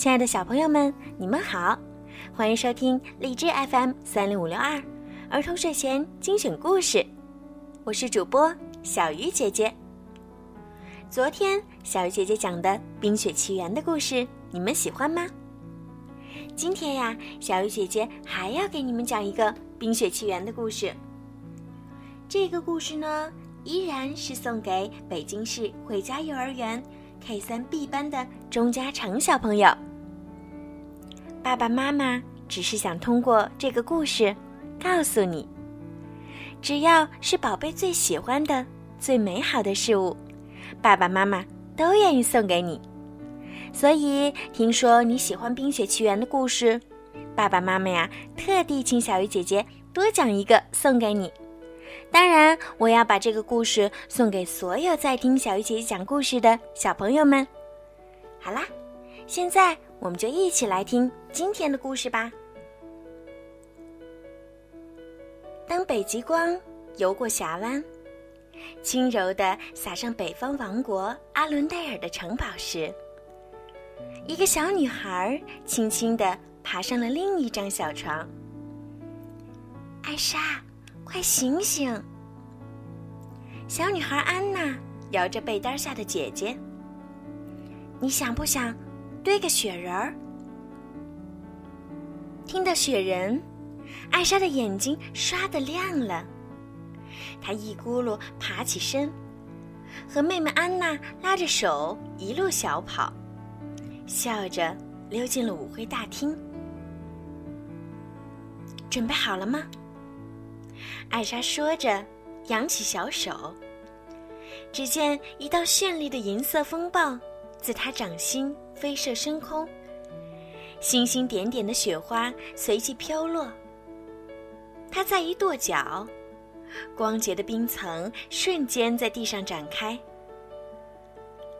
亲爱的小朋友们，你们好，欢迎收听荔枝 FM 三零五六二儿童睡前精选故事，我是主播小鱼姐姐。昨天小鱼姐姐讲的《冰雪奇缘》的故事，你们喜欢吗？今天呀，小鱼姐姐还要给你们讲一个《冰雪奇缘》的故事。这个故事呢，依然是送给北京市汇佳幼儿园。K 三 B 班的钟嘉诚小朋友，爸爸妈妈只是想通过这个故事，告诉你，只要是宝贝最喜欢的、最美好的事物，爸爸妈妈都愿意送给你。所以，听说你喜欢《冰雪奇缘》的故事，爸爸妈妈呀，特地请小鱼姐姐多讲一个送给你。当然，我要把这个故事送给所有在听小鱼姐姐讲故事的小朋友们。好啦，现在我们就一起来听今天的故事吧。当北极光游过峡湾，轻柔地洒上北方王国阿伦戴尔的城堡时，一个小女孩轻轻地爬上了另一张小床。艾莎。快醒醒！小女孩安娜摇着被单下的姐姐。你想不想堆个雪人儿？听到雪人，艾莎的眼睛唰的亮了。她一咕噜爬起身，和妹妹安娜拉着手一路小跑，笑着溜进了舞会大厅。准备好了吗？艾莎说着，扬起小手。只见一道绚丽的银色风暴自她掌心飞射升空，星星点点的雪花随即飘落。她再一跺脚，光洁的冰层瞬间在地上展开。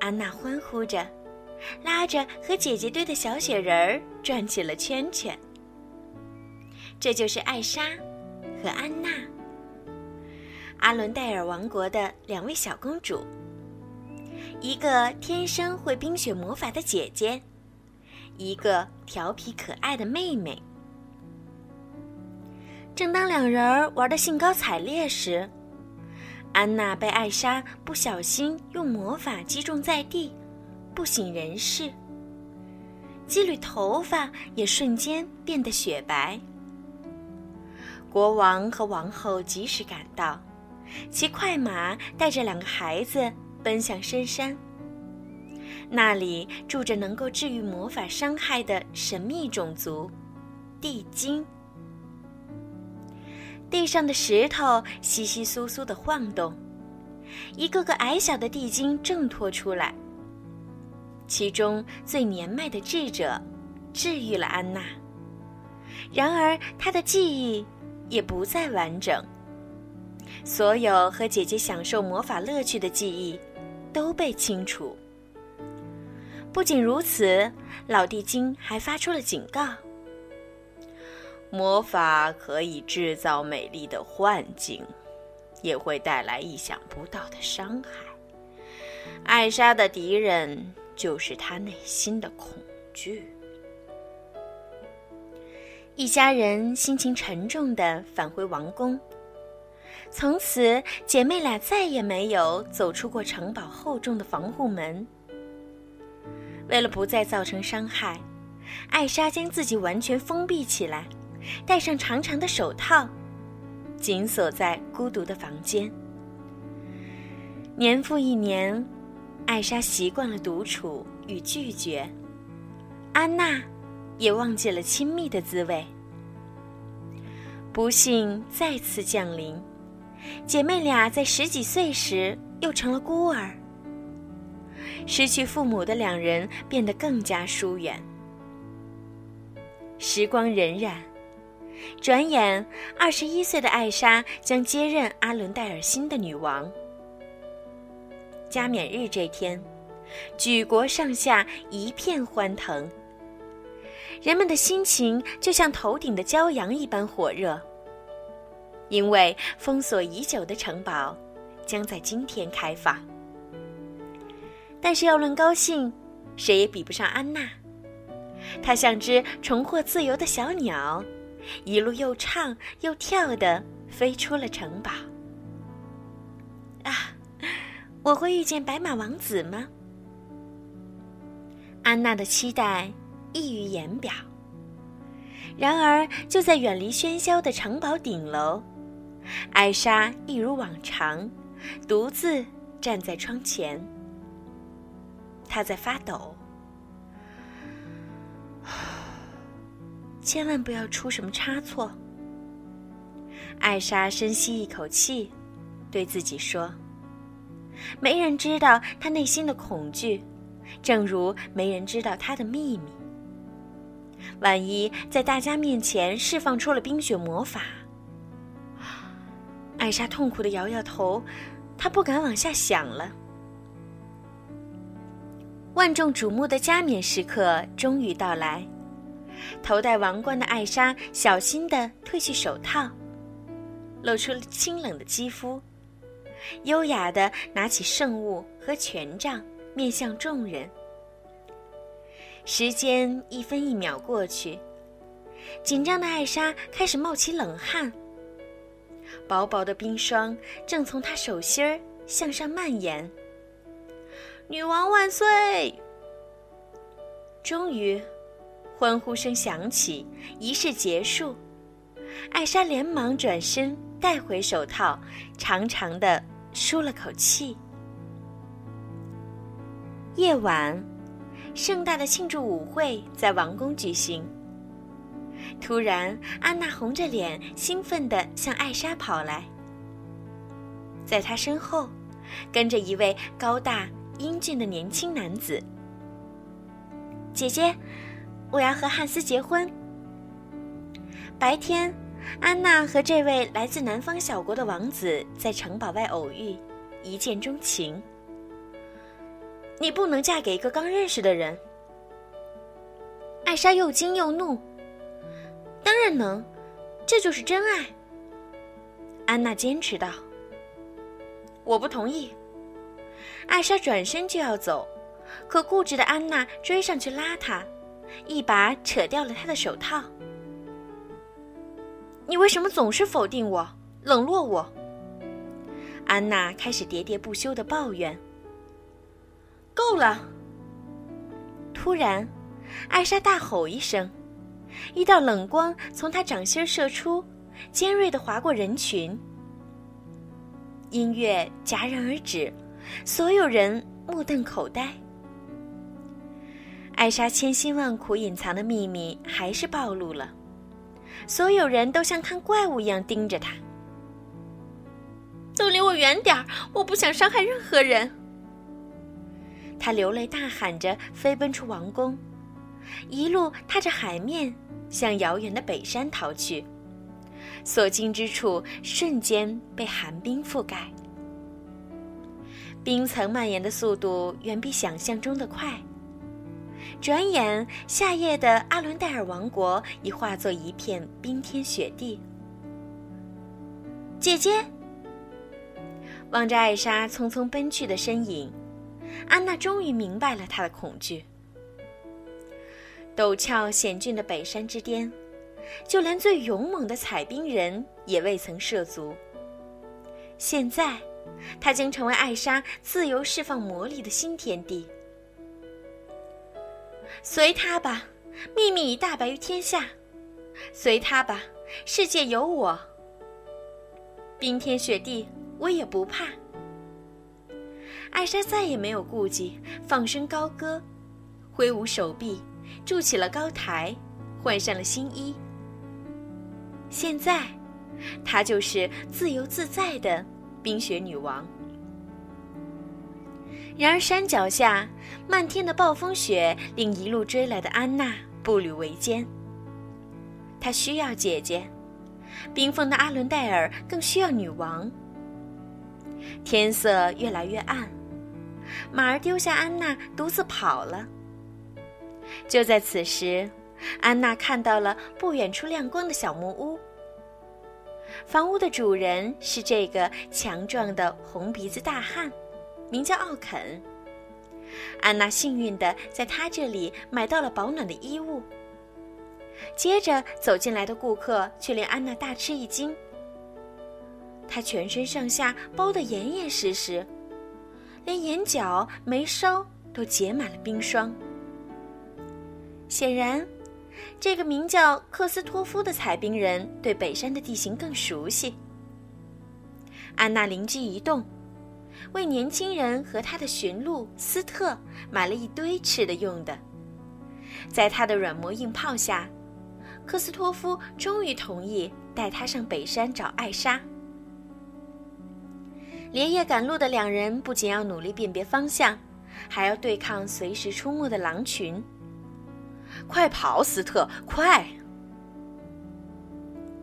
安娜欢呼着，拉着和姐姐堆的小雪人儿转起了圈圈。这就是艾莎和安娜。阿伦戴尔王国的两位小公主，一个天生会冰雪魔法的姐姐，一个调皮可爱的妹妹。正当两人玩的兴高采烈时，安娜被艾莎不小心用魔法击中在地，不省人事。几缕头发也瞬间变得雪白。国王和王后及时赶到。骑快马带着两个孩子奔向深山。那里住着能够治愈魔法伤害的神秘种族——地精。地上的石头稀稀疏疏的晃动，一个个矮小的地精挣脱出来。其中最年迈的智者治愈了安娜，然而她的记忆也不再完整。所有和姐姐享受魔法乐趣的记忆，都被清除。不仅如此，老地精还发出了警告：魔法可以制造美丽的幻境，也会带来意想不到的伤害。艾莎的敌人就是她内心的恐惧。一家人心情沉重地返回王宫。从此，姐妹俩再也没有走出过城堡厚重的防护门。为了不再造成伤害，艾莎将自己完全封闭起来，戴上长长的手套，紧锁在孤独的房间。年复一年，艾莎习惯了独处与拒绝，安娜也忘记了亲密的滋味。不幸再次降临。姐妹俩在十几岁时又成了孤儿，失去父母的两人变得更加疏远。时光荏苒，转眼，二十一岁的艾莎将接任阿伦戴尔新的女王。加冕日这天，举国上下一片欢腾，人们的心情就像头顶的骄阳一般火热。因为封锁已久的城堡将在今天开放，但是要论高兴，谁也比不上安娜。她像只重获自由的小鸟，一路又唱又跳的飞出了城堡。啊，我会遇见白马王子吗？安娜的期待溢于言表。然而，就在远离喧嚣的城堡顶楼，艾莎一如往常，独自站在窗前。她在发抖。千万不要出什么差错。艾莎深吸一口气，对自己说：“没人知道她内心的恐惧，正如没人知道她的秘密。万一在大家面前释放出了冰雪魔法……”艾莎痛苦的摇摇头，她不敢往下想了。万众瞩目的加冕时刻终于到来。头戴王冠的艾莎小心地褪去手套，露出了清冷的肌肤，优雅地拿起圣物和权杖，面向众人。时间一分一秒过去，紧张的艾莎开始冒起冷汗，薄薄的冰霜正从她手心儿向上蔓延。女王万岁！终于。欢呼声响起，仪式结束。艾莎连忙转身，带回手套，长长的舒了口气。夜晚，盛大的庆祝舞会在王宫举行。突然，安娜红着脸，兴奋地向艾莎跑来。在她身后，跟着一位高大英俊的年轻男子。姐姐。我要和汉斯结婚。白天，安娜和这位来自南方小国的王子在城堡外偶遇，一见钟情。你不能嫁给一个刚认识的人。艾莎又惊又怒。当然能，这就是真爱。安娜坚持道。我不同意。艾莎转身就要走，可固执的安娜追上去拉她。一把扯掉了她的手套。你为什么总是否定我、冷落我？安娜开始喋喋不休的抱怨。够了！突然，艾莎大吼一声，一道冷光从他掌心射出，尖锐的划过人群。音乐戛然而止，所有人目瞪口呆。艾莎千辛万苦隐藏的秘密还是暴露了，所有人都像看怪物一样盯着她。都离我远点儿！我不想伤害任何人。她流泪大喊着飞奔出王宫，一路踏着海面向遥远的北山逃去，所经之处瞬间被寒冰覆盖，冰层蔓延的速度远比想象中的快。转眼，夏夜的阿伦戴尔王国已化作一片冰天雪地。姐姐，望着艾莎匆匆奔去的身影，安娜终于明白了她的恐惧。陡峭险峻的北山之巅，就连最勇猛的采冰人也未曾涉足。现在，它将成为艾莎自由释放魔力的新天地。随他吧，秘密已大白于天下。随他吧，世界有我。冰天雪地，我也不怕。艾莎再也没有顾忌，放声高歌，挥舞手臂，筑起了高台，换上了新衣。现在，她就是自由自在的冰雪女王。然而，山脚下漫天的暴风雪令一路追来的安娜步履维艰。她需要姐姐，冰封的阿伦戴尔更需要女王。天色越来越暗，马儿丢下安娜独自跑了。就在此时，安娜看到了不远处亮光的小木屋。房屋的主人是这个强壮的红鼻子大汉。名叫奥肯，安娜幸运地在他这里买到了保暖的衣物。接着走进来的顾客却令安娜大吃一惊。她全身上下包得严严实实，连眼角、眉梢都结满了冰霜。显然，这个名叫克斯托夫的采冰人对北山的地形更熟悉。安娜灵机一动，为年轻人和他的驯鹿斯特买了一堆吃的用的。在他的软磨硬泡下，克斯托夫终于同意带他上北山找艾莎。连夜赶路的两人不仅要努力辨别方向，还要对抗随时出没的狼群。快跑，斯特，快！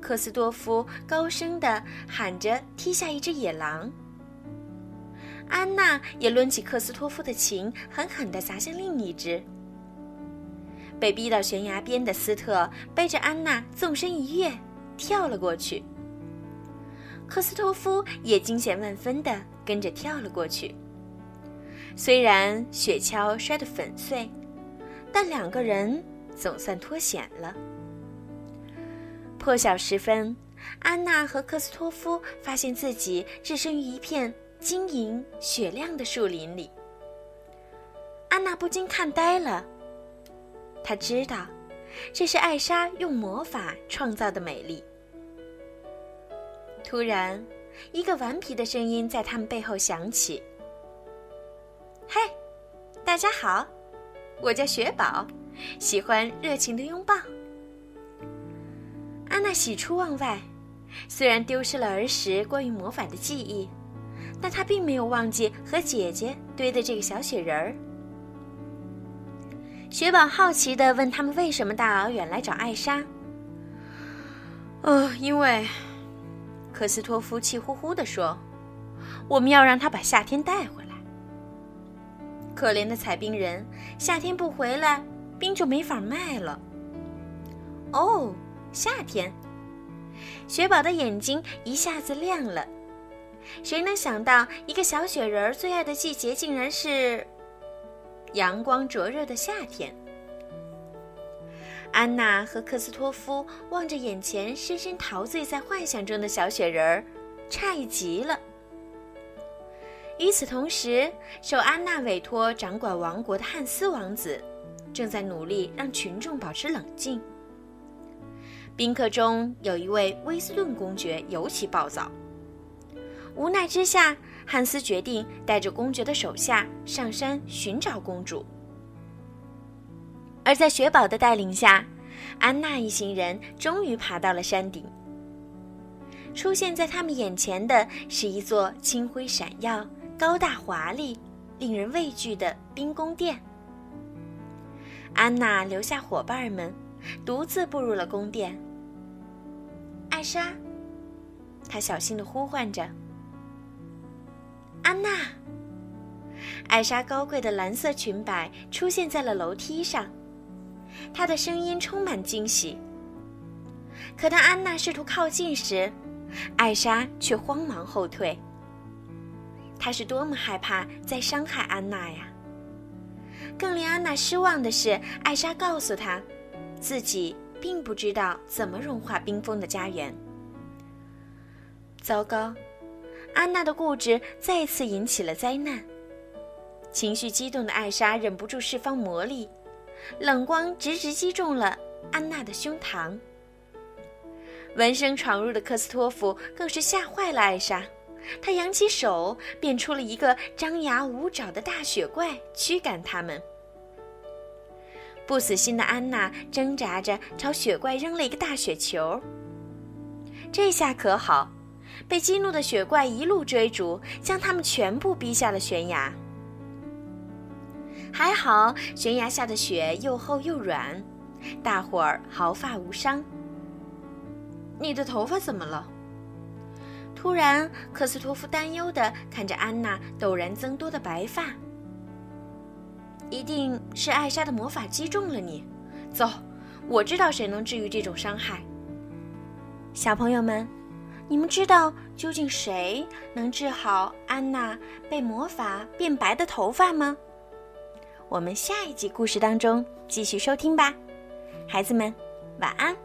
克斯多夫高声地喊着，踢下一只野狼。安娜也抡起克斯托夫的琴，狠狠地砸向另一只。被逼到悬崖边的斯特背着安娜纵身一跃，跳了过去。克斯托夫也惊险万分地跟着跳了过去。虽然雪橇摔得粉碎。但两个人总算脱险了。破晓时分，安娜和克斯托夫发现自己置身于一片晶莹雪亮的树林里。安娜不禁看呆了。她知道，这是艾莎用魔法创造的美丽。突然，一个顽皮的声音在他们背后响起：“嘿，大家好！”我叫雪宝，喜欢热情的拥抱。安娜喜出望外，虽然丢失了儿时关于魔法的记忆，但她并没有忘记和姐姐堆的这个小雪人儿。雪宝好奇地问他们：“为什么大老远来找艾莎？”“哦，因为……”科斯托夫气呼呼地说：“我们要让他把夏天带回。”可怜的采冰人，夏天不回来，冰就没法卖了。哦，夏天！雪宝的眼睛一下子亮了。谁能想到，一个小雪人最爱的季节竟然是阳光灼热的夏天？安娜和克斯托夫望着眼前深深陶醉在幻想中的小雪人儿，诧异极了。与此同时，受安娜委托掌管王国的汉斯王子，正在努力让群众保持冷静。宾客中有一位威斯顿公爵尤其暴躁。无奈之下，汉斯决定带着公爵的手下上山寻找公主。而在雪宝的带领下，安娜一行人终于爬到了山顶。出现在他们眼前的是一座青辉闪耀。高大华丽、令人畏惧的冰宫殿。安娜留下伙伴们，独自步入了宫殿。艾莎，她小心的呼唤着：“安娜。”艾莎高贵的蓝色裙摆出现在了楼梯上，她的声音充满惊喜。可当安娜试图靠近时，艾莎却慌忙后退。他是多么害怕再伤害安娜呀！更令安娜失望的是，艾莎告诉他，自己并不知道怎么融化冰封的家园。糟糕，安娜的固执再次引起了灾难。情绪激动的艾莎忍不住释放魔力，冷光直直击中了安娜的胸膛。闻声闯入的科斯托夫更是吓坏了艾莎。他扬起手，变出了一个张牙舞爪的大雪怪，驱赶他们。不死心的安娜挣扎着朝雪怪扔了一个大雪球。这下可好，被激怒的雪怪一路追逐，将他们全部逼下了悬崖。还好，悬崖下的雪又厚又软，大伙儿毫发无伤。你的头发怎么了？突然，克斯托夫担忧地看着安娜陡然增多的白发。一定是艾莎的魔法击中了你。走，我知道谁能治愈这种伤害。小朋友们，你们知道究竟谁能治好安娜被魔法变白的头发吗？我们下一集故事当中继续收听吧。孩子们，晚安。